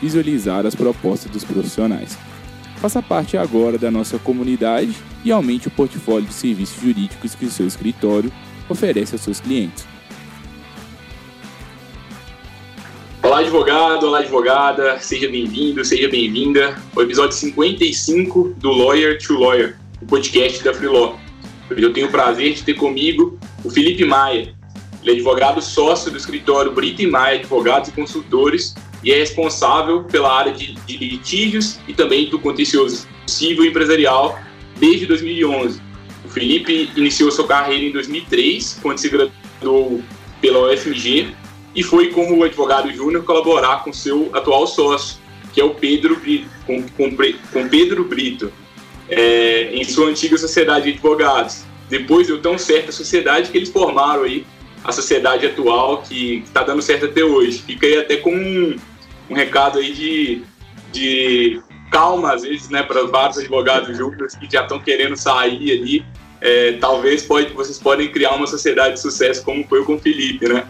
visualizar as propostas dos profissionais. Faça parte agora da nossa comunidade e aumente o portfólio de serviços jurídicos que o seu escritório oferece aos seus clientes. Olá, advogado, olá, advogada, seja bem-vindo, seja bem-vinda ao episódio 55 do Lawyer to Lawyer, o podcast da Freelaw. Hoje eu tenho o prazer de ter comigo o Felipe Maia. Ele é advogado sócio do escritório Brito e Maia Advogados e Consultores e é responsável pela área de, de litígios e também do contencioso civil empresarial desde 2011. O Felipe iniciou sua carreira em 2003, quando se graduou pela UFMG e foi como advogado júnior colaborar com seu atual sócio, que é o Pedro Brito, com, com, com Pedro Brito, é, em sua antiga sociedade de advogados. Depois deu tão certo a sociedade que eles formaram aí a sociedade atual que está dando certo até hoje. Fica aí até com um, um recado aí de, de calma, às vezes, né, para vários advogados juntos que já estão querendo sair ali. É, talvez pode, vocês podem criar uma sociedade de sucesso como foi com o Felipe, né?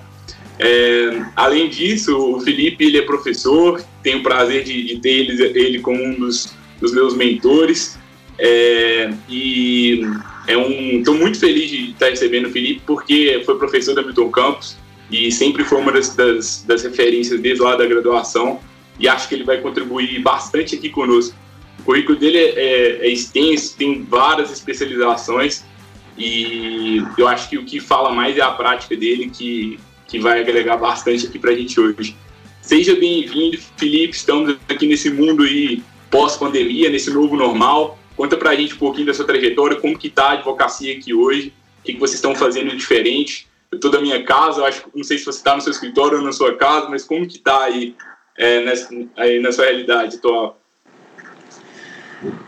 É, além disso, o Felipe ele é professor, tenho o prazer de, de ter ele, ele como um dos, dos meus mentores. É, e é um, muito feliz de estar recebendo o Felipe, porque foi professor da Milton Campos e sempre foi uma das, das, das, referências desde lá da graduação e acho que ele vai contribuir bastante aqui conosco. O currículo dele é, é, é extenso, tem várias especializações e eu acho que o que fala mais é a prática dele, que, que vai agregar bastante aqui para a gente hoje. Seja bem-vindo, Felipe. Estamos aqui nesse mundo aí pós-pandemia, nesse novo normal. Conta pra gente um pouquinho da sua trajetória, como que tá a advocacia aqui hoje, o que, que vocês estão fazendo diferente. Eu tô da minha casa, acho não sei se você está no seu escritório ou na sua casa, mas como que tá aí, é, nessa, aí na sua realidade atual?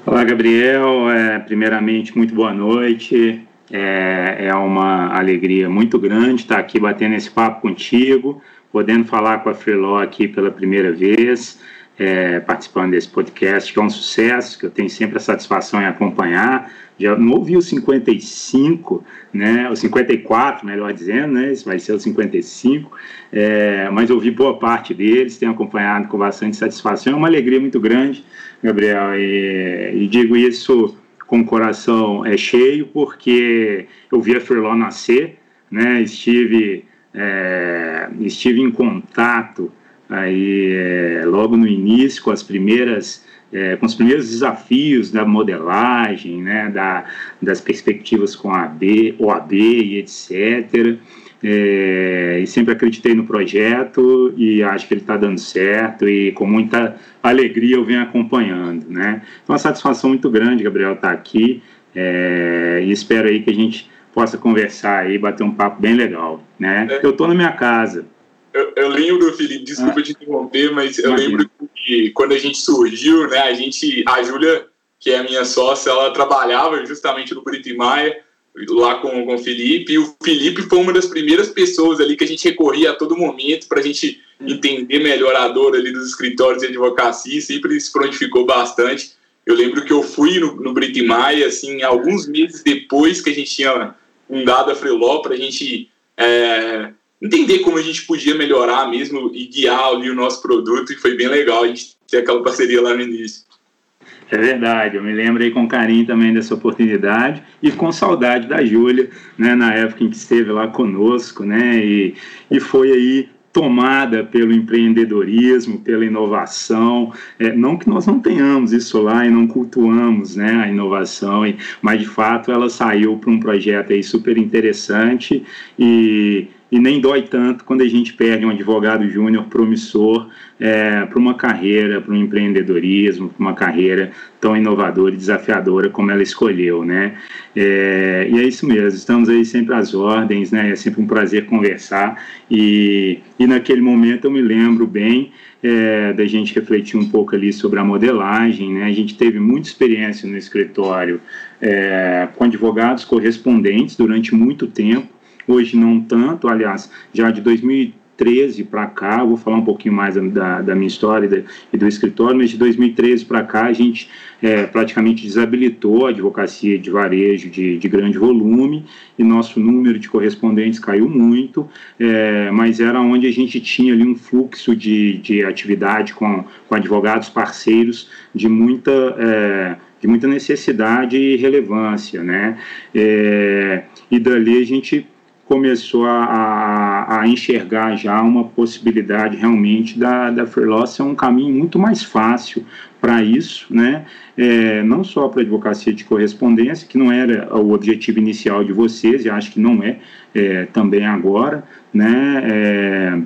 Olá, Gabriel. É, primeiramente, muito boa noite. É, é uma alegria muito grande estar aqui batendo esse papo contigo, podendo falar com a Freeló aqui pela primeira vez é, participando desse podcast, que é um sucesso, que eu tenho sempre a satisfação em acompanhar. Já não ouvi o 55, né, o 54, melhor dizendo, né, esse vai ser o 55, é, mas ouvi boa parte deles, tenho acompanhado com bastante satisfação. É uma alegria muito grande, Gabriel, e, e digo isso com o coração é, cheio, porque eu vi a Furlon nascer, né, estive, é, estive em contato aí é, logo no início com as primeiras é, com os primeiros desafios da modelagem, né, da, das perspectivas com a AB, OAB e etc. É, e sempre acreditei no projeto e acho que ele está dando certo e com muita alegria eu venho acompanhando, né? Então, uma satisfação muito grande, Gabriel, estar tá aqui é, e espero aí que a gente possa conversar aí, bater um papo bem legal, né? É. Eu estou na minha casa, eu, eu, lembro, Felipe, desculpa ah, te interromper, mas eu imagina. lembro que quando a gente surgiu, né, a gente, a Júlia, que é a minha sócia, ela trabalhava justamente no Brito e Maia, lá com, com o Felipe, e o Felipe foi uma das primeiras pessoas ali que a gente recorria a todo momento para a gente entender melhor a dor ali dos escritórios de advocacia, sempre se prontificou bastante. Eu lembro que eu fui no, no Brito e Maia, assim, alguns meses depois que a gente tinha fundado a Freeló, para a gente é, entender como a gente podia melhorar mesmo e guiar ali o nosso produto, e foi bem legal a gente ter aquela parceria lá no início. É verdade, eu me lembro aí com carinho também dessa oportunidade e com saudade da Júlia, né, na época em que esteve lá conosco, né, e, e foi aí tomada pelo empreendedorismo, pela inovação. É, não que nós não tenhamos isso lá e não cultuamos né, a inovação, mas de fato ela saiu para um projeto aí super interessante e e nem dói tanto quando a gente perde um advogado júnior promissor é, para uma carreira, para um empreendedorismo, para uma carreira tão inovadora e desafiadora como ela escolheu, né? É, e é isso mesmo, estamos aí sempre às ordens, né? É sempre um prazer conversar e, e naquele momento eu me lembro bem é, da gente refletir um pouco ali sobre a modelagem, né? A gente teve muita experiência no escritório é, com advogados correspondentes durante muito tempo, hoje não tanto, aliás, já de 2013 para cá, vou falar um pouquinho mais da, da minha história e do escritório, mas de 2013 para cá a gente é, praticamente desabilitou a advocacia de varejo de, de, grande volume e nosso número de correspondentes caiu muito, é, mas era onde a gente tinha ali um fluxo de, de atividade com, com advogados parceiros de muita... É, de muita necessidade e relevância, né? É, e dali a gente começou a, a, a, enxergar já uma possibilidade realmente da, da Freeloss ser um caminho muito mais fácil para isso, né? É, não só para a advocacia de correspondência, que não era o objetivo inicial de vocês, e acho que não é, é também agora, né? É,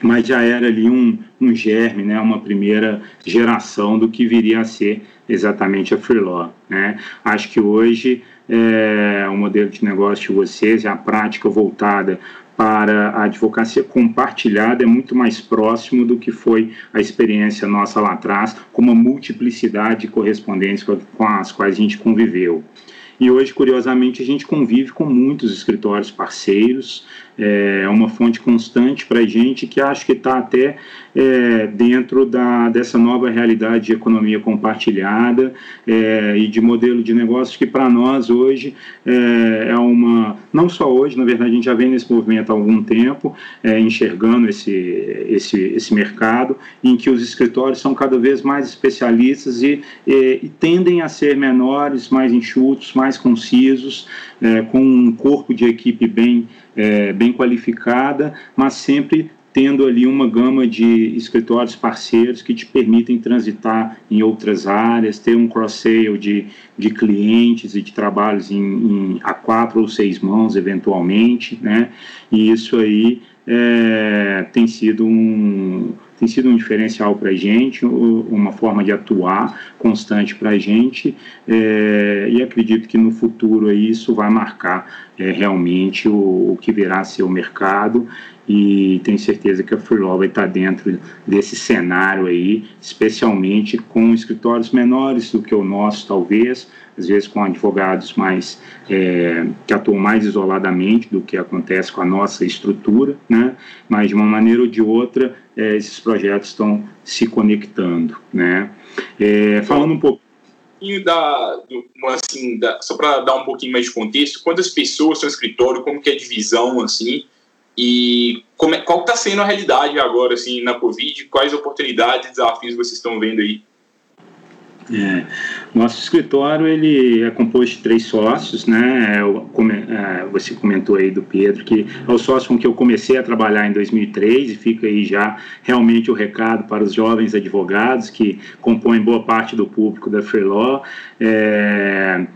mas já era ali um, um germe, né, uma primeira geração do que viria a ser exatamente a Freelaw. Né? Acho que hoje é, o modelo de negócio de vocês, a prática voltada para a advocacia compartilhada é muito mais próximo do que foi a experiência nossa lá atrás, com uma multiplicidade de correspondentes com as quais a gente conviveu. E hoje, curiosamente, a gente convive com muitos escritórios parceiros, é uma fonte constante para a gente que acho que está até é, dentro da, dessa nova realidade de economia compartilhada é, e de modelo de negócio que para nós hoje é, é, uma, não só hoje, na verdade a gente já vem nesse movimento há algum tempo, é, enxergando esse, esse, esse mercado, em que os escritórios são cada vez mais especialistas e, e, e tendem a ser menores, mais enxutos, mais concisos, é, com um corpo de equipe bem, é, bem qualificada, mas sempre tendo ali uma gama de escritórios parceiros que te permitem transitar em outras áreas, ter um cross-sale de, de clientes e de trabalhos em, em, a quatro ou seis mãos, eventualmente, né? E isso aí é, tem sido um tem sido um diferencial para a gente, uma forma de atuar constante para a gente, é, e acredito que no futuro isso vai marcar é, realmente o, o, que virá a ser o mercado, e tenho certeza que a Freelaw vai estar dentro desse cenário aí, especialmente com escritórios menores do que o nosso, talvez, às vezes com advogados mais é, que atuam mais isoladamente do que acontece com a nossa estrutura, né? Mas de uma maneira ou de outra é, esses projetos estão se conectando, né? É, falando um pouco da, assim, da, só para dar um pouquinho mais de contexto, quantas pessoas são escritório, como que é a divisão, assim, e como é, qual está sendo a realidade agora, assim, na Covid, quais oportunidades desafios vocês estão vendo aí? É, nosso escritório ele é composto de três sócios, né? É, você comentou aí do Pedro que é o sócio com que eu comecei a trabalhar em 2003 e fica aí já realmente o recado para os jovens advogados que compõem boa parte do público da Free Law. É,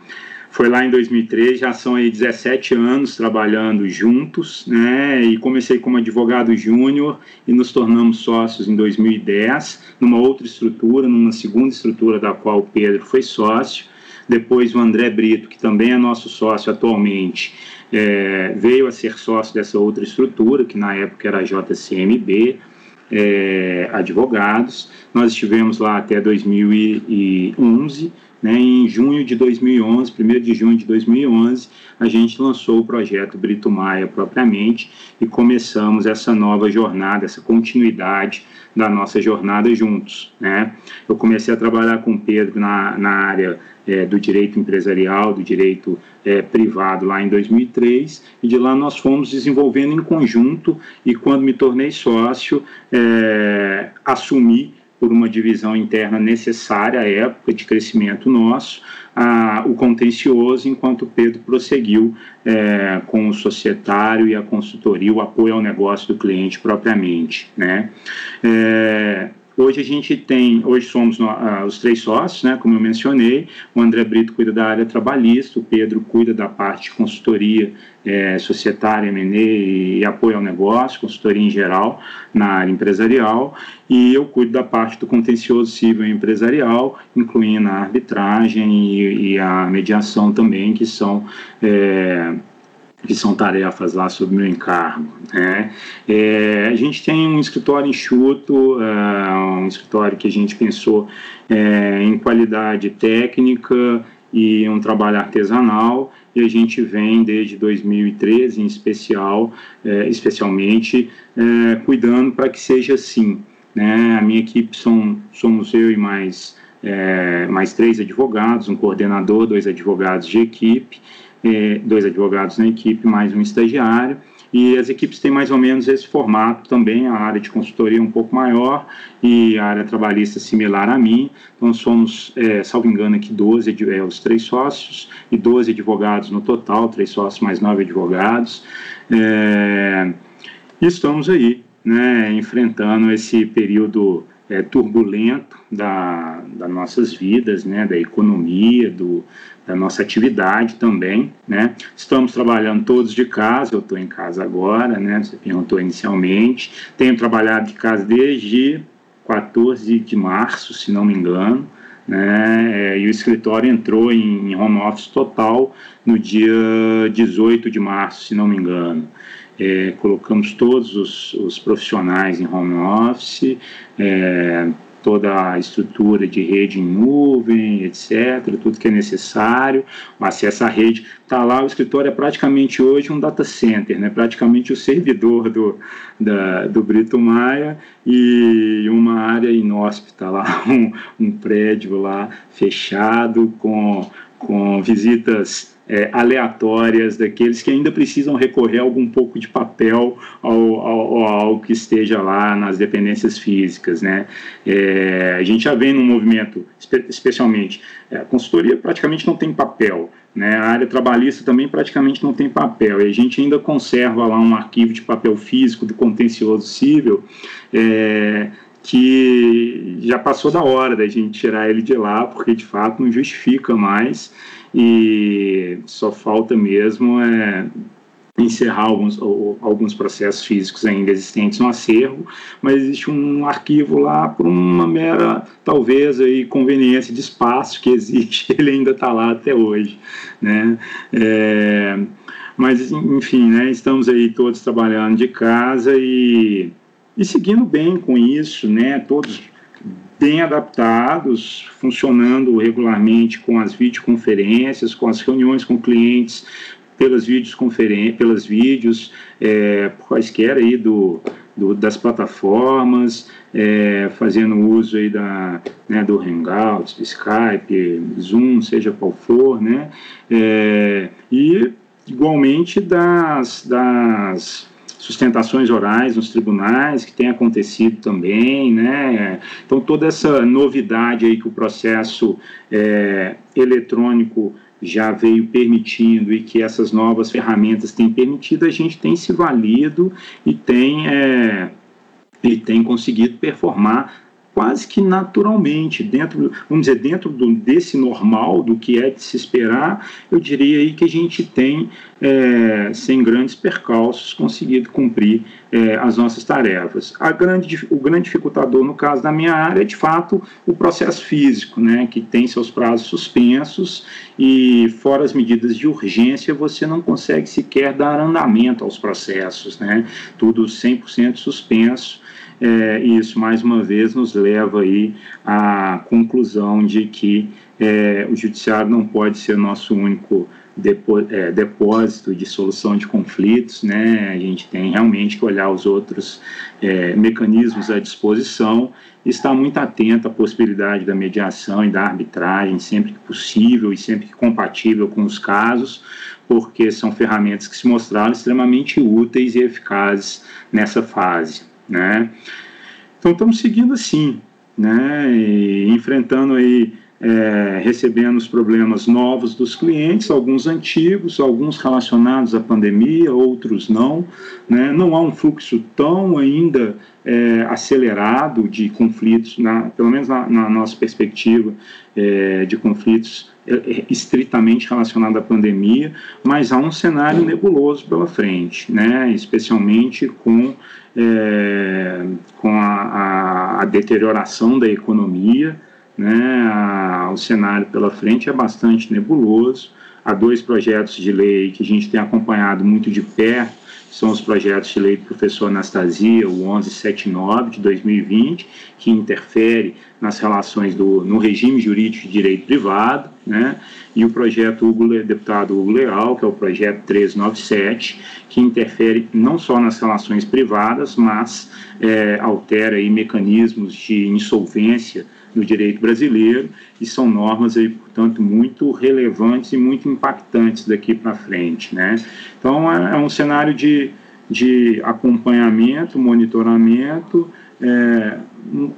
foi lá em 2003, já são aí 17 anos trabalhando juntos, né? E comecei como advogado júnior e nos tornamos sócios em 2010, numa outra estrutura, numa segunda estrutura da qual o Pedro foi sócio. Depois o André Brito, que também é nosso sócio atualmente, é, veio a ser sócio dessa outra estrutura, que na época era a JCMB, é, advogados. Nós estivemos lá até 2011 né, em junho de 2011, 1 de junho de 2011, a gente lançou o projeto Brito Maia propriamente e começamos essa nova jornada, essa continuidade da nossa jornada juntos. Né? Eu comecei a trabalhar com o Pedro na, na área é, do direito empresarial, do direito é, privado lá em 2003 e de lá nós fomos desenvolvendo em conjunto e quando me tornei sócio, é, assumi por uma divisão interna necessária à época de crescimento nosso, a, o contencioso, enquanto Pedro prosseguiu é, com o societário e a consultoria, o apoio ao negócio do cliente propriamente. Né? É, Hoje a gente tem, hoje somos uh, os três sócios, né, como eu mencionei, o André Brito cuida da área trabalhista, o Pedro cuida da parte de consultoria é, societária, M&A e apoio ao negócio, consultoria em geral na área empresarial, e eu cuido da parte do contencioso civil empresarial, incluindo a arbitragem e, e a mediação também, que são... É, que são tarefas lá sob meu encargo. Né? É, a gente tem um escritório enxuto, uh, um escritório que a gente pensou é, em qualidade técnica e um trabalho artesanal, e a gente vem desde 2013, em especial, é, especialmente, é, cuidando para que seja assim. Né? A minha equipe são, somos eu e mais, é, mais três advogados, um coordenador, dois advogados de equipe, é, dois advogados na equipe, mais um estagiário, e as equipes têm mais ou menos esse formato também, a área de consultoria um pouco maior e a área trabalhista similar a mim. Então, somos, é, salvo engano, aqui 12, é, os três sócios e 12 advogados no total, três sócios mais nove advogados. É, e estamos aí, né, enfrentando esse período é, turbulento da, das nossas vidas, né, da economia, do, da nossa atividade também, né? Estamos trabalhando todos de casa, eu estou em casa agora, né? Você perguntou inicialmente. Tenho trabalhado de casa desde 14 de março, se não me engano, né? É, e o escritório entrou em home office total no dia 18 de março, se não me engano. É, colocamos todos os, os, profissionais em home office, é, toda a estrutura de rede em nuvem, etc., tudo que é necessário, o acesso à rede. Está lá, o escritório é praticamente hoje um data center, né? praticamente o servidor do, da, do Brito Maia e uma área inóspita lá, um, um prédio lá fechado com, com visitas é, aleatórias daqueles que ainda precisam recorrer a algum pouco de papel ao, ao, ao que esteja lá nas dependências físicas, né? É, a gente já vem num movimento, especialmente, é, a consultoria praticamente não tem papel, né? A área trabalhista também praticamente não tem papel, e a gente ainda conserva lá um arquivo de papel físico do contencioso civil, é, que já passou da hora da gente tirar ele de lá, porque de fato não justifica mais e só falta mesmo é, encerrar alguns, alguns processos físicos ainda existentes no acervo, mas existe um arquivo lá por uma mera, talvez, aí, conveniência de espaço que existe, ele ainda está lá até hoje. Né? É, mas, enfim, né, estamos aí todos trabalhando de casa e, e seguindo bem com isso, né, todos bem adaptados, funcionando regularmente com as videoconferências, com as reuniões com clientes pelas videoconferências, pelas vídeos, é, quaisquer aí do, do, das plataformas, é, fazendo uso aí da, né, do Hangouts, do Skype, Zoom, seja qual for, né, é, e igualmente das, das sustentações orais nos tribunais, que tem acontecido também, né? Então, toda essa novidade aí que o processo é, eletrônico já veio permitindo e que essas novas ferramentas têm permitido, a gente tem se valido e tem, é, e tem conseguido performar quase que naturalmente, dentro, vamos dizer, dentro do, desse normal, do que é de se esperar, eu diria aí que a gente tem, é, sem grandes percalços, conseguido cumprir é, as nossas tarefas. A grande, o grande dificultador, no caso da minha área, é, de fato, o processo físico, né, que tem seus prazos suspensos e, fora as medidas de urgência, você não consegue sequer dar andamento aos processos, né, tudo 100% suspenso, é, isso mais uma vez nos leva aí à conclusão de que é, o judiciário não pode ser nosso único é, depósito de solução de conflitos, né? A gente tem realmente que olhar os outros é, mecanismos à disposição e estar muito atento à possibilidade da mediação e da arbitragem sempre que possível e sempre que compatível com os casos, porque são ferramentas que se mostraram extremamente úteis e eficazes nessa fase né? Então estamos seguindo assim, né, e enfrentando aí é, recebendo os problemas novos dos clientes, alguns antigos, alguns relacionados à pandemia, outros não. Né? Não há um fluxo tão ainda é, acelerado de conflitos, na, pelo menos na, na nossa perspectiva, é, de conflitos é, é, estritamente relacionados à pandemia, mas há um cenário nebuloso pela frente, né? especialmente com, é, com a, a, a deterioração da economia né? A, o cenário pela frente é bastante nebuloso. Há dois projetos de lei que a gente tem acompanhado muito de perto, são os projetos de lei do professor Anastasia, o 1179 de 2020, que interfere nas relações do, no regime jurídico de direito privado, né? e o projeto Hugo, deputado Hugo Leal, que é o projeto 397, que interfere não só nas relações privadas, mas é, altera aí mecanismos de insolvência no direito brasileiro e são normas aí, portanto, muito relevantes e muito impactantes daqui para frente, né? Então é, é, um cenário de, de acompanhamento, monitoramento, é,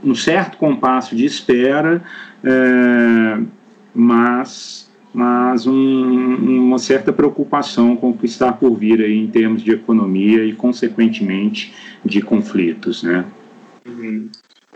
um certo compasso de espera, é, mas mas um, uma certa preocupação com o que está por vir aí em termos de economia e, consequentemente, de conflitos, né? Uhum.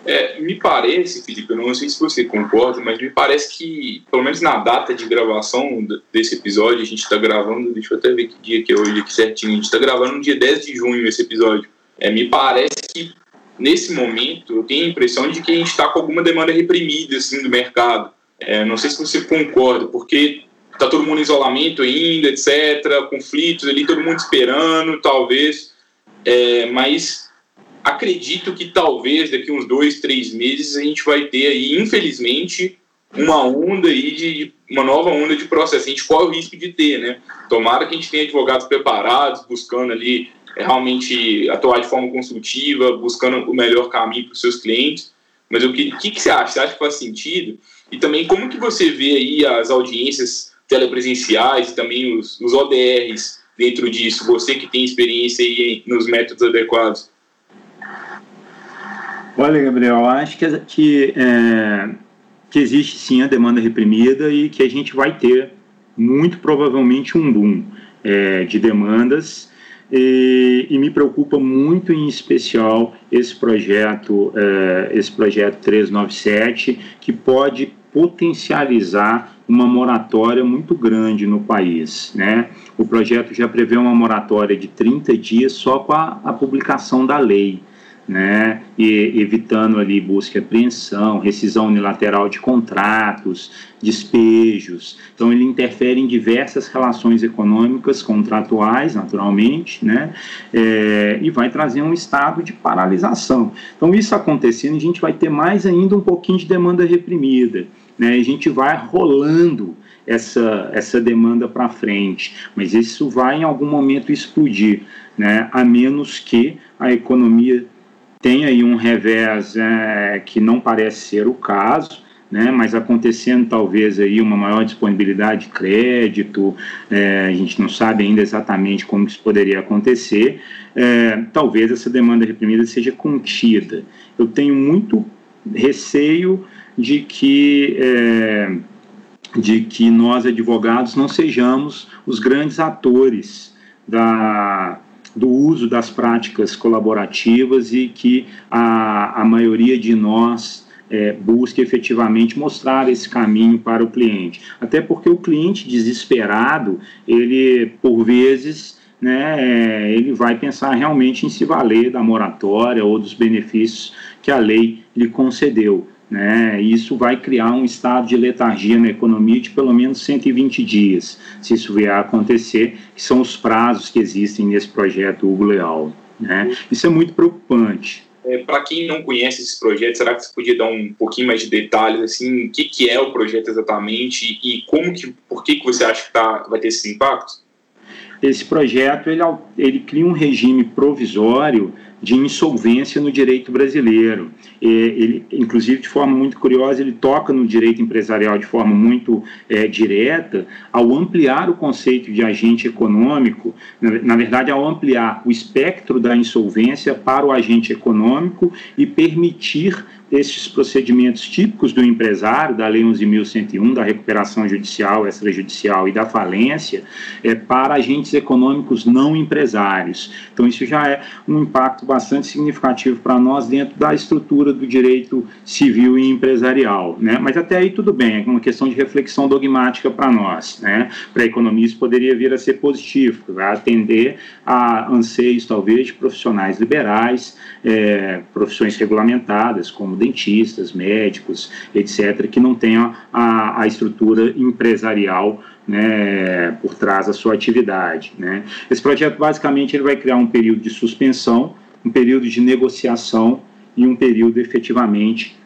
É, me parece, Felipe, eu não sei se você concorda, mas me parece que, pelo menos na data de gravação desse episódio, a gente está gravando, deixa eu até ver que dia que é hoje aqui certinho, a gente está gravando no dia 10 de junho esse episódio. É, me parece que, nesse momento, eu tenho a impressão de que a gente está com alguma demanda reprimida, assim, do mercado. É, não sei se você concorda, porque está todo mundo em isolamento ainda, etc., conflitos ali, todo mundo esperando, talvez, é, mas acredito que talvez daqui uns dois, três meses a gente vai ter aí, infelizmente, uma onda aí de uma nova onda de processo. A gente corre o risco de ter, né? Tomara que a gente tenha advogados preparados, buscando ali realmente atuar de forma construtiva, buscando o melhor caminho para os seus clientes. Mas o que, que, que você acha? Você acha que faz sentido? E também como que você vê aí as audiências telepresenciais e também os, os ODRs dentro disso? Você que tem experiência aí nos métodos adequados. Olha, Gabriel, acho que, que, é, que existe sim a demanda reprimida e que a gente vai ter muito provavelmente um boom é, de demandas e, e, me preocupa muito em especial esse projeto, é, esse projeto 397 que pode potencializar uma moratória muito grande no país. Né? O projeto já prevê uma moratória de 30 dias só com a, a publicação da lei né, e evitando ali busca e apreensão, rescisão unilateral de contratos, despejos. Então ele interfere em diversas relações econômicas contratuais, naturalmente, né, é, e vai trazer um estado de paralisação. Então isso acontecendo, a gente vai ter mais ainda um pouquinho de demanda reprimida, né, a gente vai rolando essa, essa demanda para frente, mas isso vai em algum momento explodir, né, a menos que a economia tem aí um revés é, que não parece ser o caso, né, mas acontecendo talvez aí uma maior disponibilidade de crédito, é, a gente não sabe ainda exatamente como isso poderia acontecer, é, talvez essa demanda reprimida seja contida. Eu tenho muito receio de que é, de que nós advogados não sejamos os grandes atores da do uso das práticas colaborativas e que a, a maioria de nós é, busque efetivamente mostrar esse caminho para o cliente. Até porque o cliente desesperado, ele, por vezes, né, é, ele vai pensar realmente em se valer da moratória ou dos benefícios que a lei lhe concedeu. Né? Isso vai criar um estado de letargia na economia de pelo menos 120 dias, se isso vier a acontecer, que são os prazos que existem nesse projeto Hugo Leal. Né? Isso é muito preocupante. É, Para quem não conhece esse projeto, será que você podia dar um pouquinho mais de detalhes, assim, o que, que é o projeto exatamente e como que, por que, que você acha que tá, vai ter esses impactos? Esse projeto ele, ele cria um regime provisório de insolvência no direito brasileiro. Ele, inclusive, de forma muito curiosa, ele toca no direito empresarial de forma muito é, direta, ao ampliar o conceito de agente econômico, na, na verdade, ao ampliar o espectro da insolvência para o agente econômico e permitir esses procedimentos típicos do empresário, da Lei 11.101, da recuperação judicial, extrajudicial e da falência, é, para agentes econômicos não empresários. Então, isso já é um impacto bastante significativo para nós dentro da estrutura do direito civil e empresarial. Né? Mas até aí tudo bem, é uma questão de reflexão dogmática para nós. Né? Para isso poderia vir a ser positivo, vai atender a anseios, talvez, de profissionais liberais, é, profissões regulamentadas, como dentistas, médicos, etc., que não tenham a, a estrutura empresarial né, por trás da sua atividade. Né. Esse projeto, basicamente, ele vai criar um período de suspensão, um período de negociação e um período efetivamente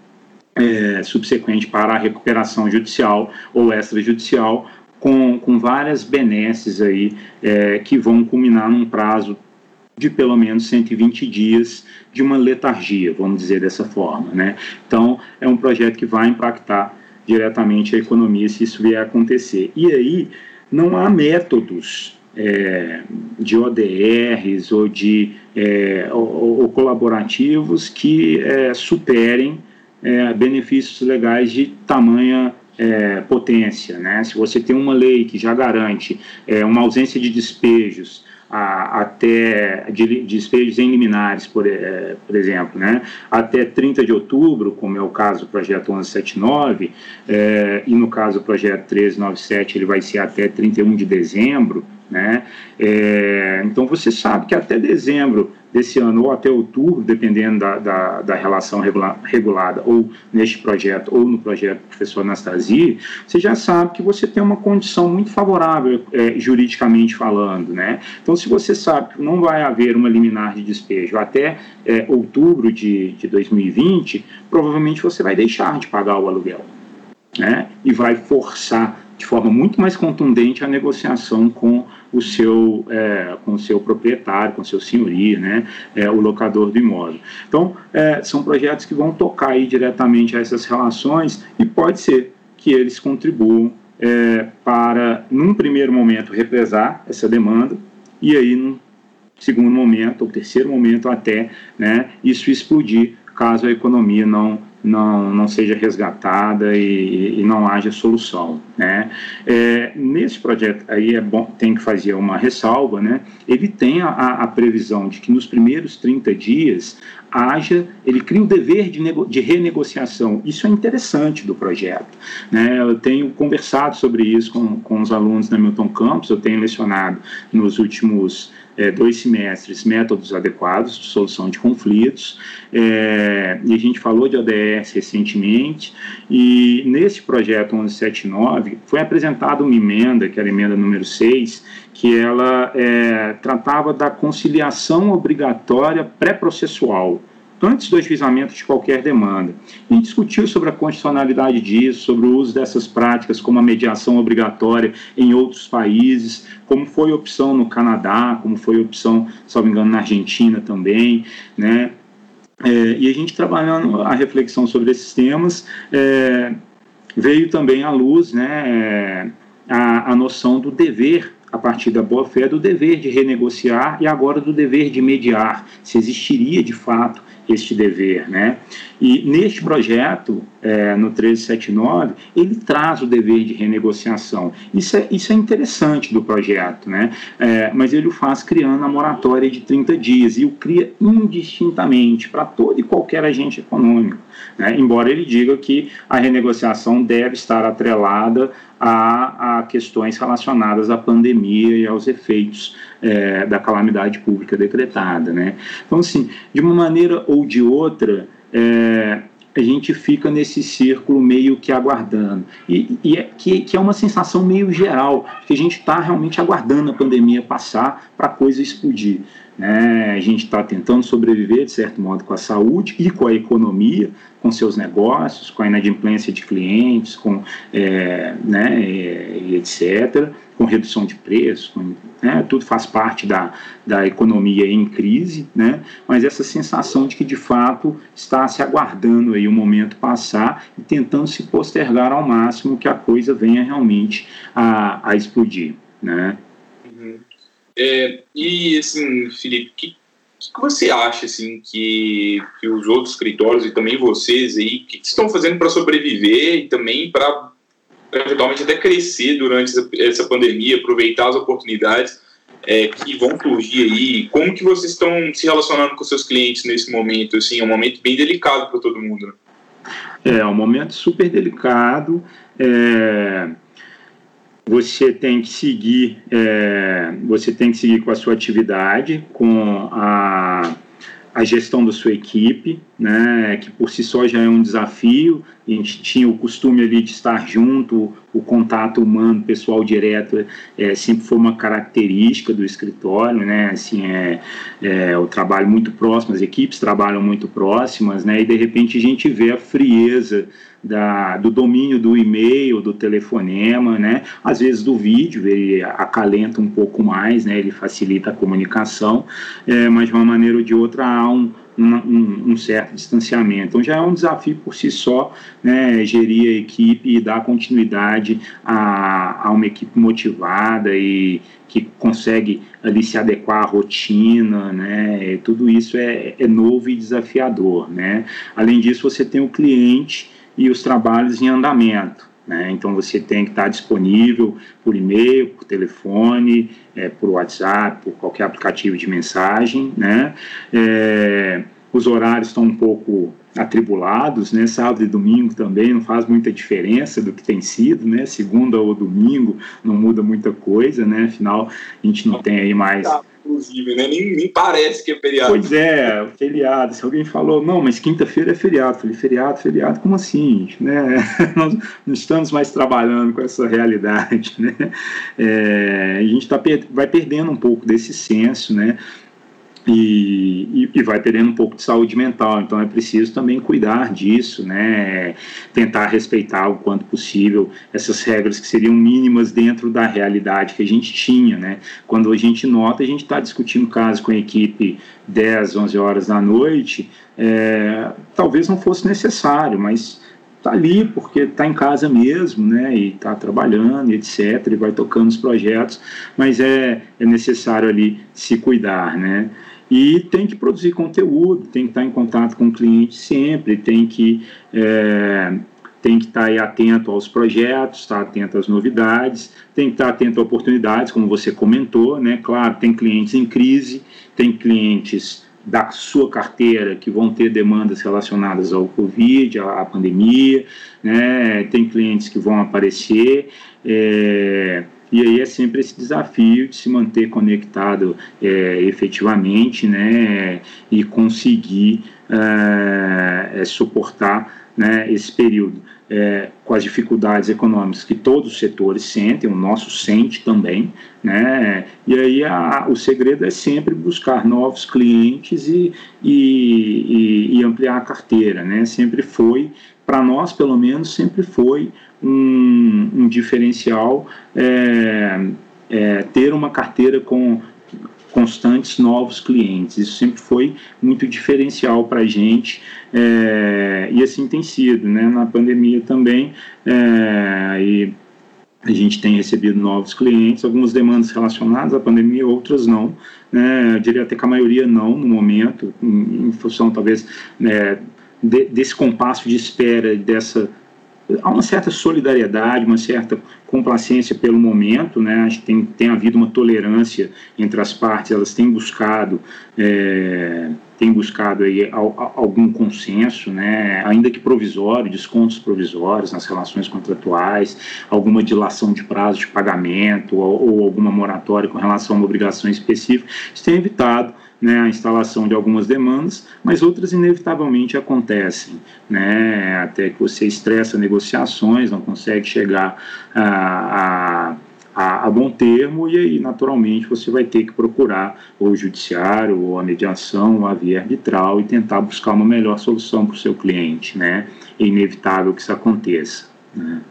é, subsequente para a recuperação judicial ou extrajudicial, com, com várias benesses aí é, que vão culminar num prazo de pelo menos 120 dias de uma letargia, vamos dizer dessa forma. Né? Então, é um projeto que vai impactar diretamente a economia se isso vier a acontecer. E aí, não há métodos é, de ODRs ou de é, ou, ou colaborativos que é, superem é, benefícios legais de tamanha é, potência. Né? Se você tem uma lei que já garante é, uma ausência de despejos, a, até de, despejos em liminares, por, é, por exemplo, né, até 30 de outubro, como é o caso do projeto 1179, é, e no caso do projeto 1397 ele vai ser até 31 de dezembro, né, é, então você sabe que até dezembro desse ano ou até outubro, dependendo da, da, da relação regula, regulada, ou neste projeto, ou no projeto do professor Anastasia, você já sabe que você tem uma condição muito favorável é, juridicamente falando. Né? Então, se você sabe que não vai haver uma liminar de despejo até é, outubro de, de 2020, provavelmente você vai deixar de pagar o aluguel. Né? E vai forçar de forma muito mais contundente a negociação com o seu, é, com o seu proprietário, com o seu senhoria, né, é, o locador do imóvel. Então, é, são projetos que vão tocar aí diretamente a essas relações e pode ser que eles contribuam é, para, num primeiro momento, represar essa demanda e aí, num segundo momento, ou terceiro momento até, né, isso explodir caso a economia não não, não seja resgatada e, e não haja solução. Né? É, nesse projeto aí é bom, tem que fazer uma ressalva, né? ele tem a, a previsão de que nos primeiros 30 dias haja, ele cria o dever de, nego, de renegociação. Isso é interessante do projeto. Né? Eu tenho conversado sobre isso com, com os alunos da Milton Campos, eu tenho lecionado nos últimos é, dois semestres métodos adequados de solução de conflitos, é, e a gente falou de ODS recentemente, e nesse projeto 1179 foi apresentada uma emenda, que era a emenda número 6, que ela é, tratava da conciliação obrigatória pré-processual antes do ajuizamento de qualquer demanda. E discutiu sobre a constitucionalidade disso, sobre o uso dessas práticas como a mediação obrigatória em outros países, como foi opção no Canadá, como foi opção, me engano, na Argentina também, né? É, e a gente trabalhando a reflexão sobre esses temas, é, veio também à luz né, é, a, a noção do dever a partir da boa-fé, do dever de renegociar e agora do dever de mediar, se existiria de fato este dever, né? E neste projeto, é, no 1379, ele traz o dever de renegociação. Isso é, isso é interessante do projeto, né? É, mas ele o faz criando a moratória de 30 dias e o cria indistintamente para todo e qualquer agente econômico. Né? Embora ele diga que a renegociação deve estar atrelada a, a questões relacionadas à pandemia e aos efeitos é, da calamidade pública decretada. Né? Então, assim, de uma maneira ou de outra, é, a gente fica nesse círculo meio que aguardando. E, e é, que, que, é uma sensação meio geral, que a gente está realmente aguardando a pandemia passar para a coisa explodir. Né? A gente está tentando sobreviver, de certo modo, com a saúde e com a economia, com seus negócios, com a inadimplência de clientes, com, é, né, e, etc., com redução de preços, com, né, tudo faz parte da, da economia em crise, né, mas essa sensação de que, de fato, está se aguardando aí o momento passar e tentando se postergar ao máximo que a coisa venha realmente a, a explodir. Né. É, e, assim, Felipe, que que, que você acha assim que, que os outros escritórios e também vocês aí que, estão fazendo para sobreviver e também para eventualmente até crescer durante essa, essa pandemia, aproveitar as oportunidades é, que vão surgir aí? Como que vocês estão se relacionando com seus clientes nesse momento? Assim, é um momento bem delicado para todo mundo. Né? É, um momento super delicado. É, você tem que seguir, é, você tem que seguir com a sua atividade, com a a gestão da sua equipe, né, que por si só já é um desafio. A gente tinha o costume ali de estar junto, o contato humano, pessoal direto, é, sempre foi uma característica do escritório, né, assim, é, é, o trabalho muito próximo, as equipes trabalham muito próximas, né, e de repente a gente vê a frieza da, do domínio do e-mail, do telefonema, né? Às vezes do vídeo, ele acalenta um pouco mais, né? Ele facilita a comunicação, é, mas de uma maneira ou de outra há um, um, um, certo distanciamento. Então já é um desafio por si só, né, gerir a equipe e dar continuidade a, a uma equipe motivada e que consegue ali se adequar à rotina, né, tudo isso é, é novo e desafiador, né. Além disso, você tem o cliente e os trabalhos em andamento. Né? Então você tem que estar disponível por e-mail, por telefone, é, por WhatsApp, por qualquer aplicativo de mensagem. Né? É, os horários estão um pouco atribulados, né? Sábado e domingo também não faz muita diferença do que tem sido, né? Segunda ou domingo não muda muita coisa, né? Afinal, a gente não tem aí mais inclusive, né? Nem, nem parece que é feriado. Pois é, feriado. Se alguém falou, não, mas quinta-feira é feriado. Eu falei, feriado, feriado, como assim? Né? Nós não estamos mais trabalhando com essa realidade, né? É, a gente tá, vai perdendo um pouco desse senso, né? E, e, vai perdendo um pouco de saúde mental. Então é preciso também cuidar disso, né? Tentar respeitar o quanto possível essas regras que seriam mínimas dentro da realidade que a gente tinha, né? Quando a gente nota, a gente está discutindo caso com a equipe 10, 11 horas da noite, é, talvez não fosse necessário, mas está ali porque está em casa mesmo, né, e está trabalhando, etc, e vai tocando os projetos, mas é, é necessário ali se cuidar, né. E tem que produzir conteúdo, tem que estar em contato com o cliente sempre, tem que é, tem que estar atento aos projetos, estar atento às novidades, tem que estar atento a oportunidades, como você comentou, né? Claro, tem clientes em crise, tem clientes da sua carteira que vão ter demandas relacionadas ao Covid, à, pandemia, né? Tem clientes que vão aparecer. É, e aí é sempre esse desafio de se manter conectado é, efetivamente né, e conseguir é, é, suportar né, esse período é, com as dificuldades econômicas que todos os setores sentem, o nosso sente também, né? E aí a, o segredo é sempre buscar novos clientes e, e, e, e ampliar a carteira, né? Sempre foi, para nós pelo menos, sempre foi um, um diferencial é, é, ter uma carteira com constantes novos clientes. Isso sempre foi muito diferencial para a gente é, e assim tem sido. Né? Na pandemia também, é, e a gente tem recebido novos clientes, algumas demandas relacionadas à pandemia, outras não. Né? Eu diria até que a maioria não no momento, em, em função talvez né, de, desse compasso de espera, dessa há uma certa solidariedade, uma certa complacência pelo momento, né? Acho que tem, tem havido uma tolerância entre as partes, elas têm buscado, é, têm buscado aí algum consenso, né? Ainda que provisório, descontos provisórios nas relações contratuais, alguma dilação de prazo de pagamento ou, ou alguma moratória com relação a uma obrigação específica, isso tem evitado né, a instalação de algumas demandas, mas outras inevitavelmente acontecem, né, até que você estressa negociações, não consegue chegar a, a, a, bom termo e aí naturalmente você vai ter que procurar ou o judiciário ou a mediação ou a via arbitral e tentar buscar uma melhor solução para o seu cliente, né? É inevitável que isso aconteça. Né?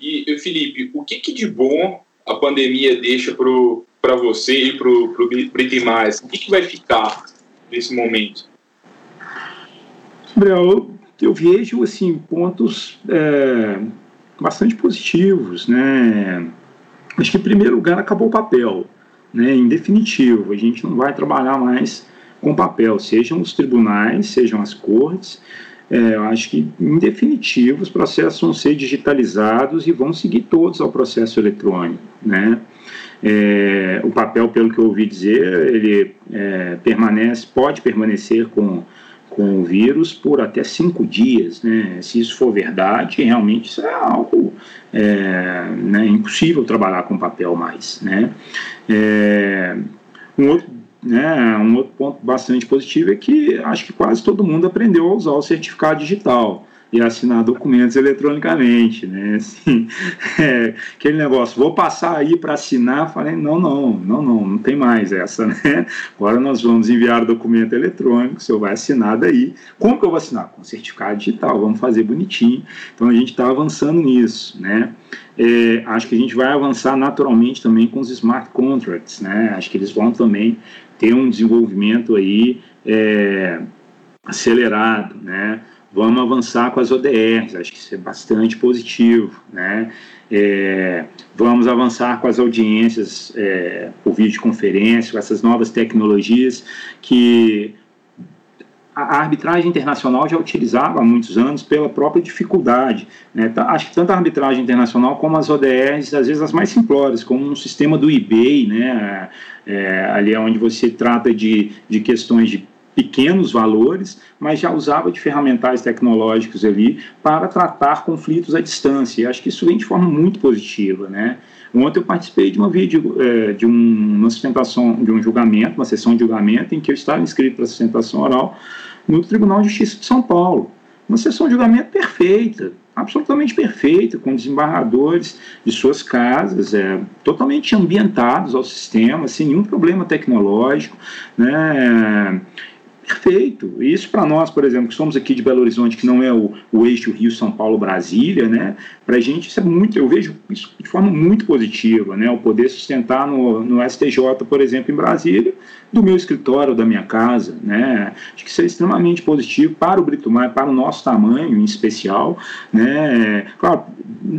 E Felipe, o que, que de bom a pandemia deixa para o para você e para o Britimais? O que, que vai ficar nesse momento? Gabriel, eu, eu vejo assim, pontos é, bastante positivos. Né? Acho que, em primeiro lugar, acabou o papel. Né? Em definitivo, a gente não vai trabalhar mais com papel, sejam os tribunais, sejam as cortes. É, eu acho que, em definitivo, os processos vão ser digitalizados e vão seguir todos ao processo eletrônico. Né? É, o papel, pelo que eu ouvi dizer, ele é, permanece, pode permanecer com, com o vírus por até cinco dias. Né? Se isso for verdade, realmente isso é algo é, né, impossível trabalhar com papel mais. Né? É, um outro né, um outro ponto bastante positivo é que acho que quase todo mundo aprendeu a usar o certificado digital e assinar documentos eletronicamente, né? Assim, é, aquele negócio, vou passar aí para assinar, falei, não, não, não, não, não tem mais essa, né? Agora nós vamos enviar documento eletrônico, o senhor vai assinar daí. Como que eu vou assinar? Com certificado digital, vamos fazer bonitinho. Então a gente está avançando nisso, né? É, acho que a gente vai avançar naturalmente também com os smart contracts, né? Acho que eles vão também ter um desenvolvimento aí é, acelerado, né? Vamos avançar com as ODRs, acho que isso é bastante positivo, né? É, vamos avançar com as audiências é, por videoconferência, com essas novas tecnologias que a arbitragem internacional já utilizava há muitos anos pela própria dificuldade. Né? Tá, acho que tanto a arbitragem internacional como as ODRs, às vezes as mais simplórias, como um sistema do eBay, né? É, ali é onde você trata de, de questões de pequenos valores, mas já usava de ferramentais tecnológicos ali para tratar conflitos à distância. E acho que isso vem de forma muito positiva, né? Ontem eu participei de uma vídeo, de um, uma sustentação, de um julgamento, uma sessão de julgamento, em que eu estava inscrito para sustentação oral no Tribunal de Justiça de São Paulo. Uma sessão de julgamento perfeita, absolutamente perfeita, com desembargadores de suas casas, é, totalmente ambientados ao sistema, sem nenhum problema tecnológico, né? Perfeito. Isso para nós, por exemplo, que somos aqui de Belo Horizonte, que não é o, o eixo Rio, São Paulo, Brasília, né? Para a gente isso é muito, eu vejo isso de forma muito positiva, né? O poder sustentar no, no STJ, por exemplo, em Brasília, do meu escritório, da minha casa, né? Acho que isso é extremamente positivo para o Brito Mar, para o nosso tamanho em especial, né? Claro,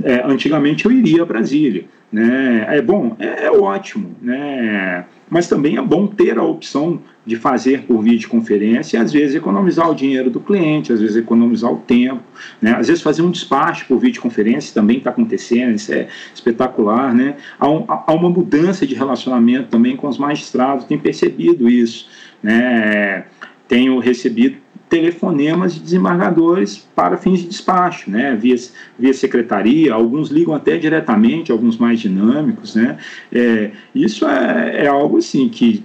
é, antigamente eu iria a Brasília, né? É bom, é, é ótimo, né? Mas também é bom ter a opção de fazer por videoconferência e às vezes economizar o dinheiro do cliente, às vezes economizar o tempo, né? às vezes fazer um despacho por videoconferência também está acontecendo, isso é espetacular, né? Há, um, há, uma mudança de relacionamento também com os magistrados, tenho percebido isso, né? Tenho recebido telefonemas de desembargadores para fins de despacho, né, via, via secretaria, alguns ligam até diretamente, alguns mais dinâmicos, né, é, isso é, é algo assim que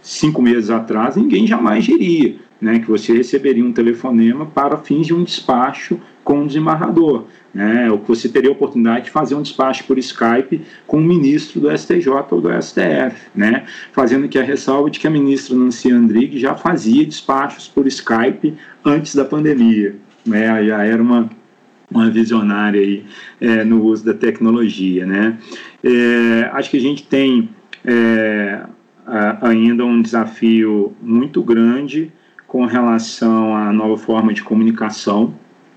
cinco meses atrás ninguém jamais diria, né, que você receberia um telefonema para fins de um despacho com o desembargador, né, ou que você teria a oportunidade de fazer um despacho por Skype com o ministro do STJ ou do STF, né, fazendo que a ressalva de que a ministra Nancy Andrighi já fazia despachos por Skype antes da pandemia, né, já era uma uma visionária aí é, no uso da tecnologia, né? É, acho que a gente tem é, ainda um desafio muito grande com relação à nova forma de comunicação,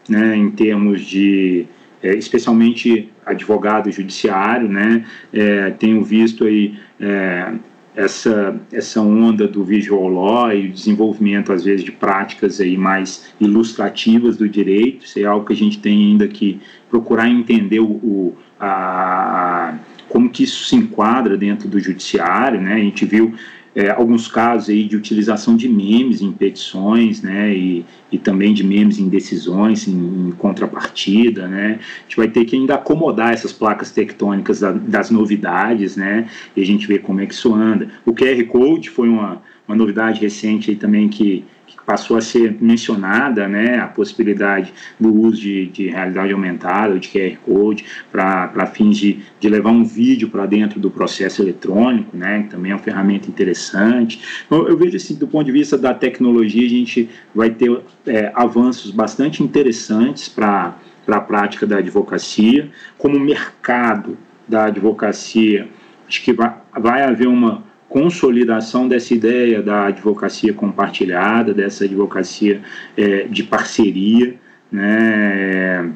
né, em termos de, é, especialmente advogado judiciário, né, é, tenho visto aí é, essa, essa onda do visual law e o desenvolvimento, às vezes, de práticas aí mais ilustrativas do direito, isso é algo que a gente tem ainda que procurar entender o, o a, como que isso se enquadra dentro do judiciário, né? A gente viu é, alguns casos aí de utilização de memes em petições, né, e, e também de memes em decisões, em, em, contrapartida, né, a gente vai ter que ainda acomodar essas placas tectônicas da, das novidades, né, e a gente vê como é que isso anda. O QR Code foi uma, uma novidade recente aí também que passou a ser mencionada né, a possibilidade do uso de, de realidade aumentada, de QR Code, para fins de, de levar um vídeo para dentro do processo eletrônico, né, que também é uma ferramenta interessante. Então, eu vejo assim, do ponto de vista da tecnologia, a gente vai ter é, avanços bastante interessantes para a prática da advocacia, como mercado da advocacia, acho que vai, vai haver uma consolidação dessa ideia da advocacia compartilhada, dessa advocacia é, de parceria, né,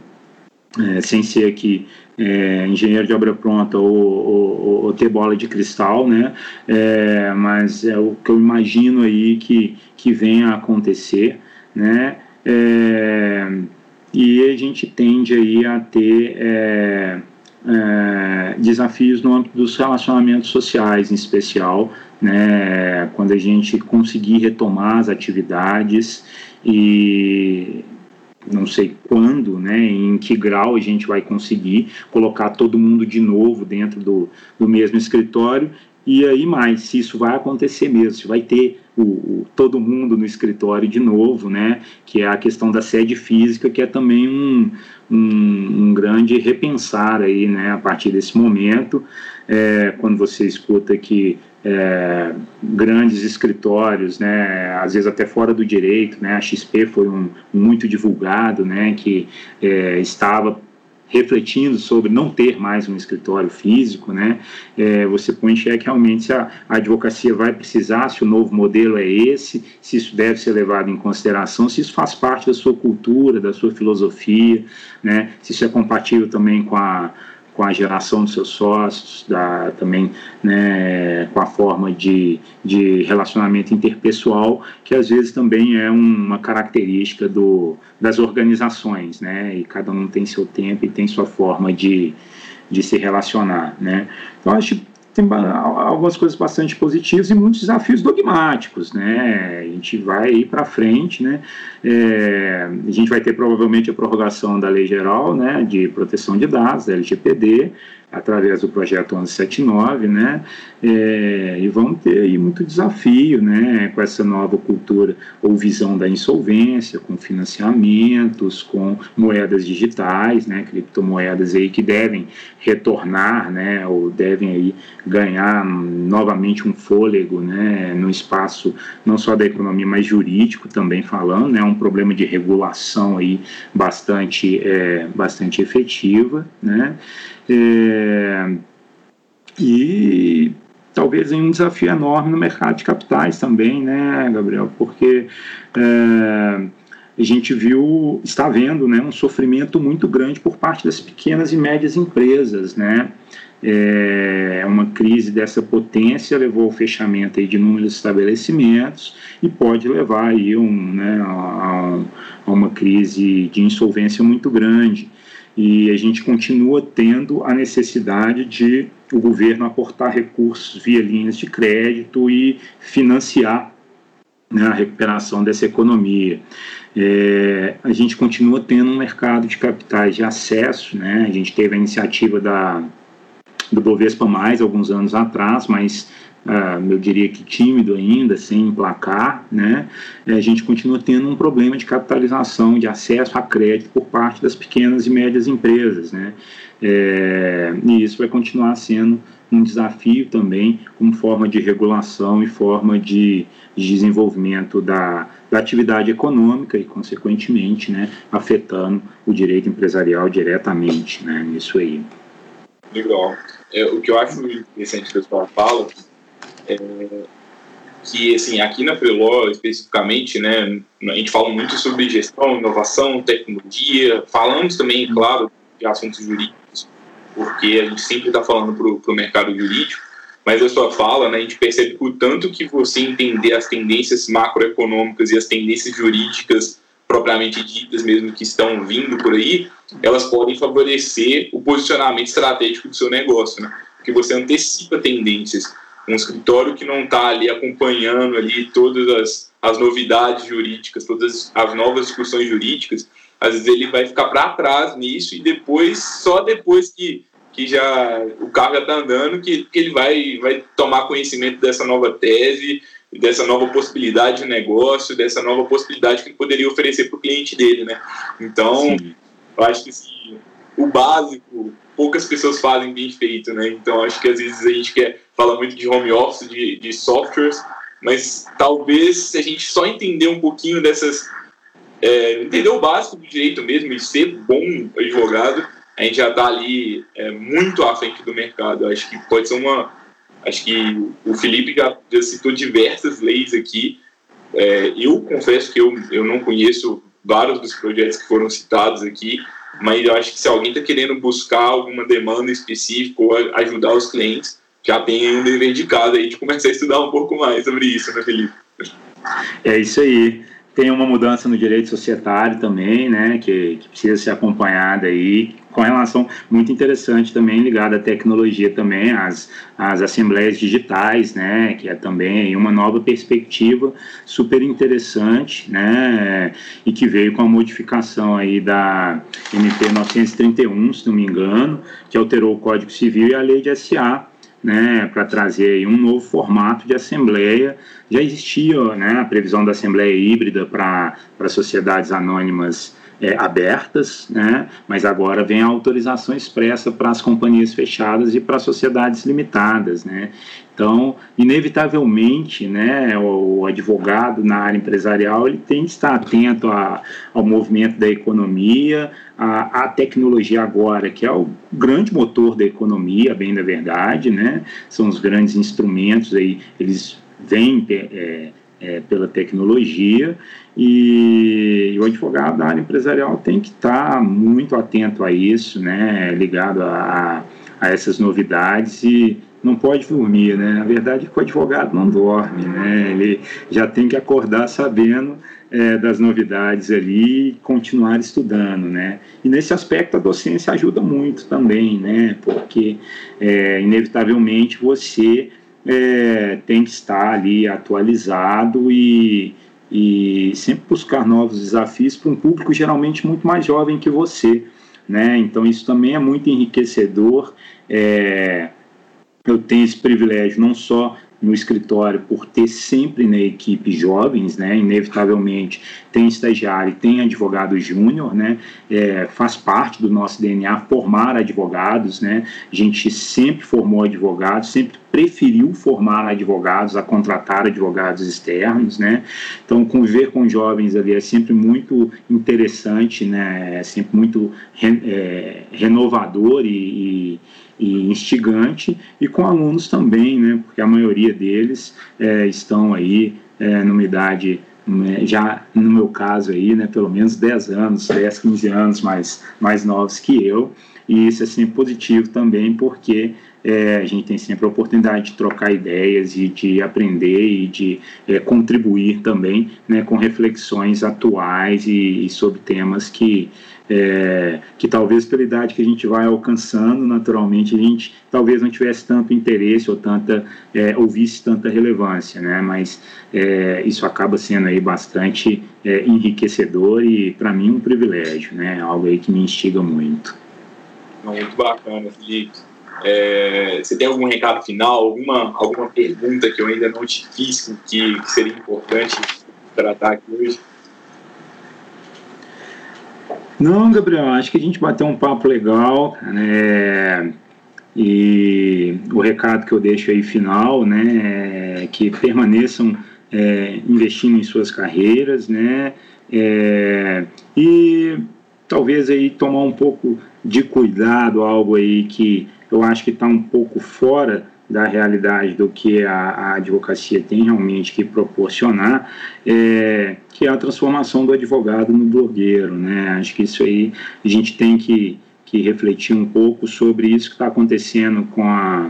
é, sem ser aqui é, engenheiro de obra pronta ou, ou, ou, ter bola de cristal, né? É, mas é o que eu imagino aí que, que venha a acontecer, né? É, e a gente tende aí a ter é, desafios no âmbito dos relacionamentos sociais, em especial, né? Quando a gente conseguir retomar as atividades e não sei quando, né, em que grau a gente vai conseguir colocar todo mundo de novo dentro do, do mesmo escritório e aí mais, se isso vai acontecer mesmo, se vai ter o, o, todo mundo no escritório de novo, né, que é a questão da sede física, que é também um, um, um grande repensar aí, né, a partir desse momento, é, quando você escuta que é, grandes escritórios, né, às vezes até fora do direito, né, a XP foi um, muito divulgado, né, que é, estava refletindo sobre não ter mais um escritório físico, né, é, você põe em xeque realmente se a, a, advocacia vai precisar, se o novo modelo é esse, se isso deve ser levado em consideração, se isso faz parte da sua cultura, da sua filosofia, né, se isso é compatível também com a com a geração dos seus sócios, da, também né, com a forma de, de relacionamento interpessoal, que às vezes também é uma característica do, das organizações, né, e cada um tem seu tempo e tem sua forma de, de se relacionar, né. Então, acho tem algumas coisas bastante positivas e muitos desafios dogmáticos, né? A gente vai ir para frente, né? É, a gente vai ter provavelmente a prorrogação da lei geral, né, de proteção de dados, da LGPD, através do projeto 1179, né? É, e vamos ter aí muito desafio, né? Com essa nova cultura ou visão da insolvência, com financiamentos, com moedas digitais, né? Criptomoedas aí que devem retornar, né? Ou devem aí ganhar novamente um fôlego, né? No espaço não só da economia, mas jurídico também falando, né? Um problema de regulação aí bastante, é, bastante efetiva, né? É, e talvez um desafio enorme no mercado de capitais também, né, Gabriel? Porque é, a gente viu, está vendo, né, um sofrimento muito grande por parte das pequenas e médias empresas, né? É, uma crise dessa potência levou ao fechamento aí de inúmeros estabelecimentos e pode levar aí um, né, a, a uma crise de insolvência muito grande e a gente continua tendo a necessidade de o governo aportar recursos via linhas de crédito e financiar né, a recuperação dessa economia. É, a gente continua tendo um mercado de capitais de acesso, né, a gente teve a iniciativa da, do Bovespa Mais alguns anos atrás, mas uh, eu diria que tímido ainda, sem emplacar, né, a gente continua tendo um problema de capitalização, de acesso a crédito por parte das pequenas e médias empresas, né, é, e isso vai continuar sendo um desafio também como forma de regulação e forma de, de desenvolvimento da, da atividade econômica e, consequentemente, né, afetando o direito empresarial diretamente, né, nisso aí. Legal. É, o que eu acho interessante que o fala é, que, assim, aqui na Preló, especificamente, né, a gente fala muito sobre gestão, inovação, tecnologia, falamos também, claro, de assuntos jurídicos, porque a gente sempre está falando para o mercado jurídico, mas a sua fala, né, a gente percebe que o tanto que você entender as tendências macroeconômicas e as tendências jurídicas propriamente ditas mesmo que estão vindo por aí, elas podem favorecer o posicionamento estratégico do seu negócio, né? Porque você antecipa tendências um escritório que não está ali acompanhando ali todas as, as novidades jurídicas, todas as novas discussões jurídicas, às vezes ele vai ficar para trás nisso e depois, só depois que, que já o carro já está andando, que, que ele vai, vai tomar conhecimento dessa nova tese, dessa nova possibilidade de negócio, dessa nova possibilidade que ele poderia oferecer para o cliente dele, né? Então, Sim. eu acho que assim, o básico poucas pessoas fazem bem feito, né? Então acho que às vezes a gente quer fala muito de home office, de, de softwares, mas talvez se a gente só entender um pouquinho dessas, é, entender o básico do direito mesmo e ser bom advogado, a gente já está ali é, muito à frente do mercado. Acho que pode ser uma, acho que o Felipe já, já citou diversas leis aqui. É, eu confesso que eu, eu não conheço vários dos projetos que foram citados aqui, mas eu acho que se alguém está querendo buscar alguma demanda específica ou ajudar os clientes, já tem um dever de casa aí de começar a estudar um pouco mais sobre isso, né, Felipe? É isso aí. Tem uma mudança no direito societário também, né, que, que, precisa ser acompanhada aí, com relação muito interessante também ligada à tecnologia também, às, às assembleias digitais, né, que é também uma nova perspectiva super interessante, né, e que veio com a modificação aí da MP 931, se não me engano, que alterou o Código Civil e a Lei de SA, né, para trazer um novo formato de assembleia. Já existia né, a previsão da assembleia híbrida para sociedades anônimas é, abertas, né, mas agora vem a autorização expressa para as companhias fechadas e para sociedades limitadas. Né. Então, inevitavelmente, né, o, advogado na área empresarial ele tem que estar atento a, ao movimento da economia, a, a, tecnologia agora, que é o grande motor da economia, bem da verdade, né, são os grandes instrumentos aí, eles vêm é, é, pela tecnologia e, o advogado da área empresarial tem que estar muito atento a isso, né, ligado a, a essas novidades e não pode dormir, né? Na verdade, é o advogado não dorme, né? Ele já tem que acordar sabendo é, das novidades ali e continuar estudando, né? E nesse aspecto a docência ajuda muito também, né? Porque é, inevitavelmente você é, tem que estar ali atualizado e, e sempre buscar novos desafios para um público geralmente muito mais jovem que você, né? Então isso também é muito enriquecedor. É, eu tenho esse privilégio não só no escritório por ter sempre na equipe jovens, né, inevitavelmente tem estagiário tem advogado júnior, né, é, faz parte do nosso DNA formar advogados, né, a gente sempre formou advogados, sempre preferiu formar advogados a contratar advogados externos, né, então conviver com jovens ali é sempre muito interessante, né, é sempre muito re, é, renovador e, e e instigante, e com alunos também, né, porque a maioria deles é, estão aí é, numa idade, né, já no meu caso aí, né, pelo menos 10 anos, 10, 15 anos mais, mais novos que eu, e isso é sempre positivo também, porque é, a gente tem sempre a oportunidade de trocar ideias e de aprender e de é, contribuir também né, com reflexões atuais e, e sobre temas que é, que talvez pela idade que a gente vai alcançando, naturalmente a gente talvez não tivesse tanto interesse ou tanta é, ouvisse tanta relevância, né? Mas é, isso acaba sendo aí bastante é, enriquecedor e para mim um privilégio, né? Algo aí que me instiga muito. Muito bacana, Felipe. É, você tem algum recado final, alguma alguma pergunta que eu ainda não te fiz que, que seria importante tratar aqui hoje? Não, Gabriel, acho que a gente bateu um papo legal, né? E o recado que eu deixo aí final, né, é que permaneçam é, investindo em suas carreiras, né? É, e talvez aí tomar um pouco de cuidado, algo aí que eu acho que está um pouco fora da realidade do que a, a advocacia tem realmente que proporcionar, é, que é a transformação do advogado no blogueiro. Né? Acho que isso aí a gente tem que, que refletir um pouco sobre isso que está acontecendo com, a,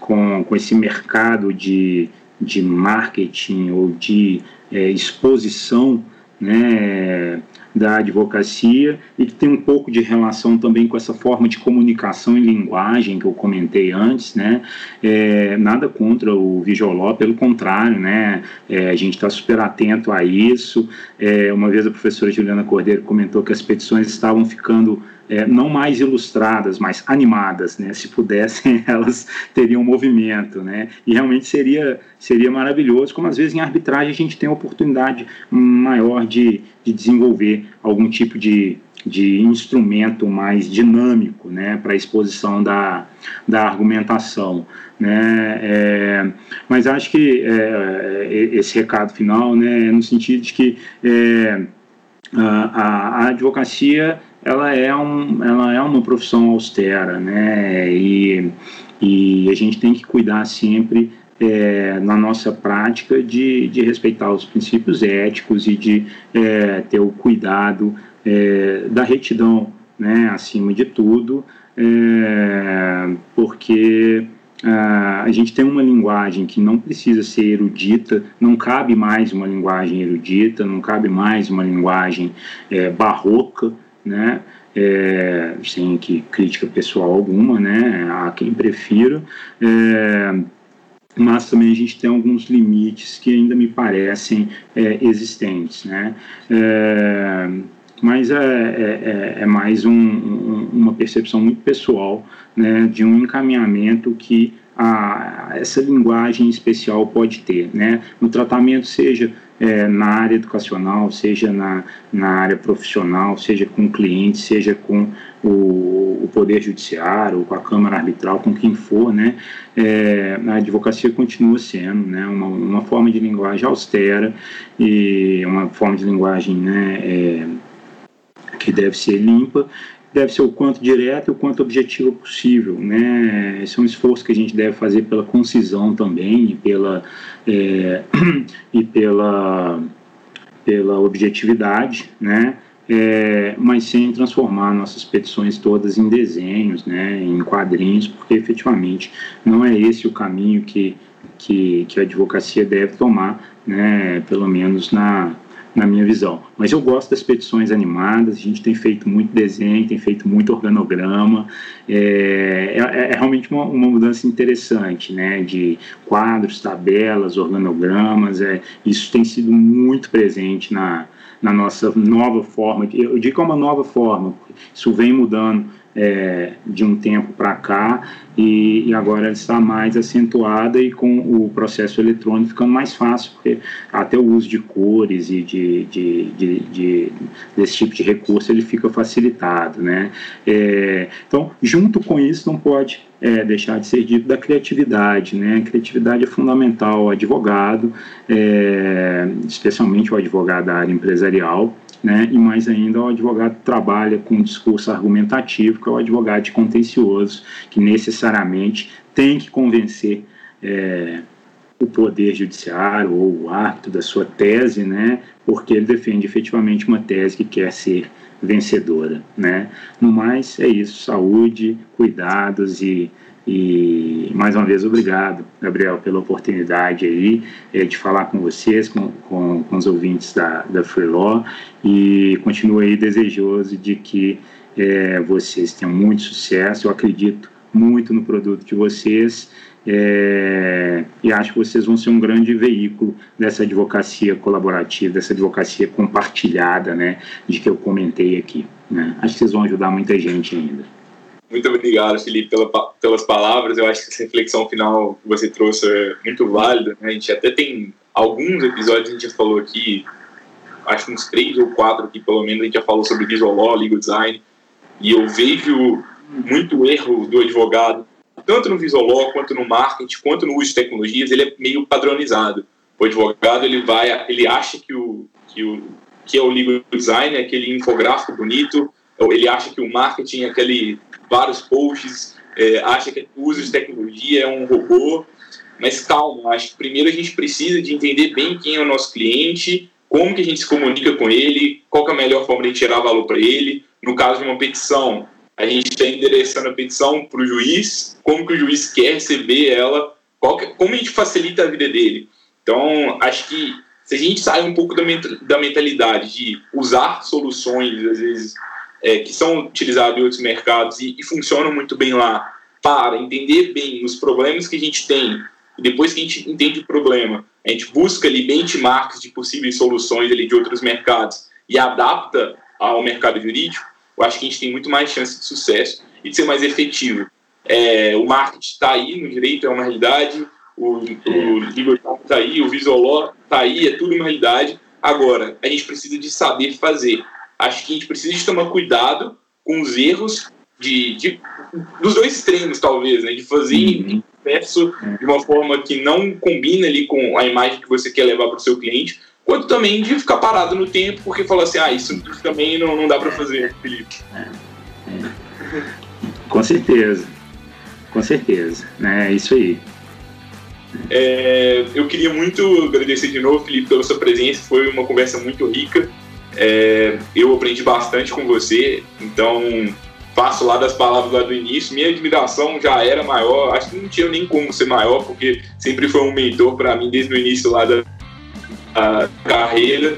com, com esse mercado de, de marketing ou de é, exposição né, da advocacia e que tem um pouco de relação também com essa forma de comunicação e linguagem que eu comentei antes, né? É, nada contra o Vijoló, pelo contrário, né? É, a gente está super atento a isso. É, uma vez a professora Juliana Cordeiro comentou que as petições estavam ficando é, não mais ilustradas, mas animadas, né? Se pudessem, elas teriam movimento, né? E realmente seria, seria maravilhoso, como às vezes em arbitragem a gente tem a oportunidade maior de, de desenvolver algum tipo de, de instrumento mais dinâmico, né? Para exposição da, da argumentação, né? É, mas acho que é, esse recado final, né? É no sentido de que é, a, a advocacia ela é, um, ela é uma profissão austera, né? E, e a gente tem que cuidar sempre é, na nossa prática de, de respeitar os princípios éticos e de é, ter o cuidado é, da retidão, né? Acima de tudo, é, porque a gente tem uma linguagem que não precisa ser erudita, não cabe mais uma linguagem erudita, não cabe mais uma linguagem é, barroca, né? É, sem que crítica pessoal alguma, né? Há quem prefira. É, mas também a gente tem alguns limites que ainda me parecem é, existentes, né? É, mas é, é, é, é mais um, um, uma percepção muito pessoal né, de um encaminhamento que a, essa linguagem especial pode ter, né? No tratamento, seja é, na área educacional, seja na, na área profissional, seja com clientes, seja com o, o Poder Judiciário, com a Câmara Arbitral, com quem for, né? É, a advocacia continua sendo né, uma, uma forma de linguagem austera e uma forma de linguagem né, é, que deve ser limpa deve ser o quanto direto e o quanto objetivo possível, né? Esse é um esforço que a gente deve fazer pela concisão também e pela é, e pela pela objetividade, né? É, mas sem transformar nossas petições todas em desenhos, né, em quadrinhos, porque efetivamente não é esse o caminho que, que, que a advocacia deve tomar, né, pelo menos na, na minha visão. Mas eu gosto das petições animadas, a gente tem feito muito desenho, tem feito muito organograma, é, é, é realmente uma, uma, mudança interessante, né, de quadros, tabelas, organogramas, é, isso tem sido muito presente na, na nossa nova forma, eu digo que é uma nova forma, isso vem mudando é, de um tempo para cá e, e, agora ela está mais acentuada e com o processo eletrônico ficando mais fácil, porque até o uso de cores e de, de, de, de desse tipo de recurso ele fica facilitado, né? É, então, junto com isso, não pode é, deixar de ser dito da criatividade, né? A criatividade é fundamental advogado, é, especialmente o advogado da área empresarial, né? E mais ainda, o advogado trabalha com discurso argumentativo, que é o advogado contencioso, que necessariamente tem que convencer é, o poder judiciário ou o árbitro da sua tese, né? Porque ele defende efetivamente uma tese que quer ser vencedora, né? No mais, é isso. Saúde, cuidados e e mais uma vez, obrigado, Gabriel, pela oportunidade aí é, de falar com vocês, com, com, com, os ouvintes da, da Free Law, e continuo aí desejoso de que é, vocês tenham muito sucesso. Eu acredito muito no produto de vocês é, e acho que vocês vão ser um grande veículo dessa advocacia colaborativa, dessa advocacia compartilhada, né, de que eu comentei aqui. Né? Acho que vocês vão ajudar muita gente ainda. Muito obrigado, Felipe, pela, pelas palavras. Eu acho que essa reflexão final que você trouxe é muito válida. Né? A gente até tem alguns episódios a gente já falou aqui, acho que uns três ou quatro aqui, pelo menos, a gente já falou sobre visual law, legal design. E eu vejo muito erro do advogado, tanto no visual law, quanto no marketing, quanto no uso de tecnologias, ele é meio padronizado. O advogado, ele vai, ele acha que o que, o, que é o legal design, é aquele infográfico bonito, ele acha que o marketing é aquele vários posts, é, acha que o uso de tecnologia é um robô, mas calma, acho que primeiro a gente precisa de entender bem quem é o nosso cliente, como que a gente se comunica com ele, qual é a melhor forma de gerar valor para ele. No caso de uma petição, a gente está endereçando a petição para o juiz, como que o juiz quer receber ela, que, como a gente facilita a vida dele. Então, acho que se a gente sai um pouco da mentalidade de usar soluções, às vezes, é, que são utilizados em outros mercados e, e, funcionam muito bem lá, para entender bem os problemas que a gente tem, e depois que a gente entende o problema, a gente busca ali benchmarks de possíveis soluções ali de outros mercados e adapta ao mercado jurídico, eu acho que a gente tem muito mais chance de sucesso e de ser mais efetivo. É, o marketing está aí no direito, é uma realidade, o, o legal está aí, o visual law está aí, é tudo uma realidade. Agora, a gente precisa de saber fazer acho que a gente precisa de tomar cuidado com os erros de, de dos dois extremos, talvez, né? De fazer uhum. de uma forma que não combina ali com a imagem que você quer levar para o seu cliente, quanto também de ficar parado no tempo porque fala assim, ah, isso também não, não dá para fazer, Felipe. É. É. Com certeza, com certeza, né? É isso aí. É, eu queria muito agradecer de novo, Felipe, pela sua presença. Foi uma conversa muito rica. É, eu aprendi bastante com você, então faço lá das palavras lá do início. Minha admiração já era maior, acho que não tinha nem como ser maior, porque sempre foi um mentor para mim desde o início lá da carreira.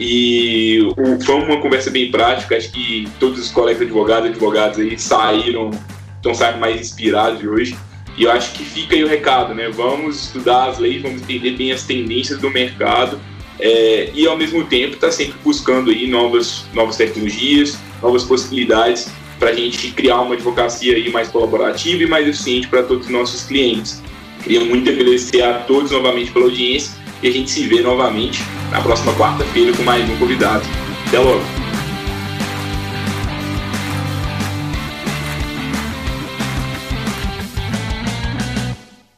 E foi uma conversa bem prática, acho que todos os colegas advogados advogados aí saíram, estão saindo mais inspirados hoje. E eu acho que fica aí o recado, né? Vamos estudar as leis, vamos entender bem as tendências do mercado é, e ao mesmo tempo está sempre buscando aí novas, novas tecnologias, novas possibilidades para a gente criar uma advocacia aí mais colaborativa e mais eficiente para todos os nossos clientes. Queria muito agradecer a todos novamente pela audiência e a gente se vê novamente na próxima quarta-feira com mais um convidado. Até logo!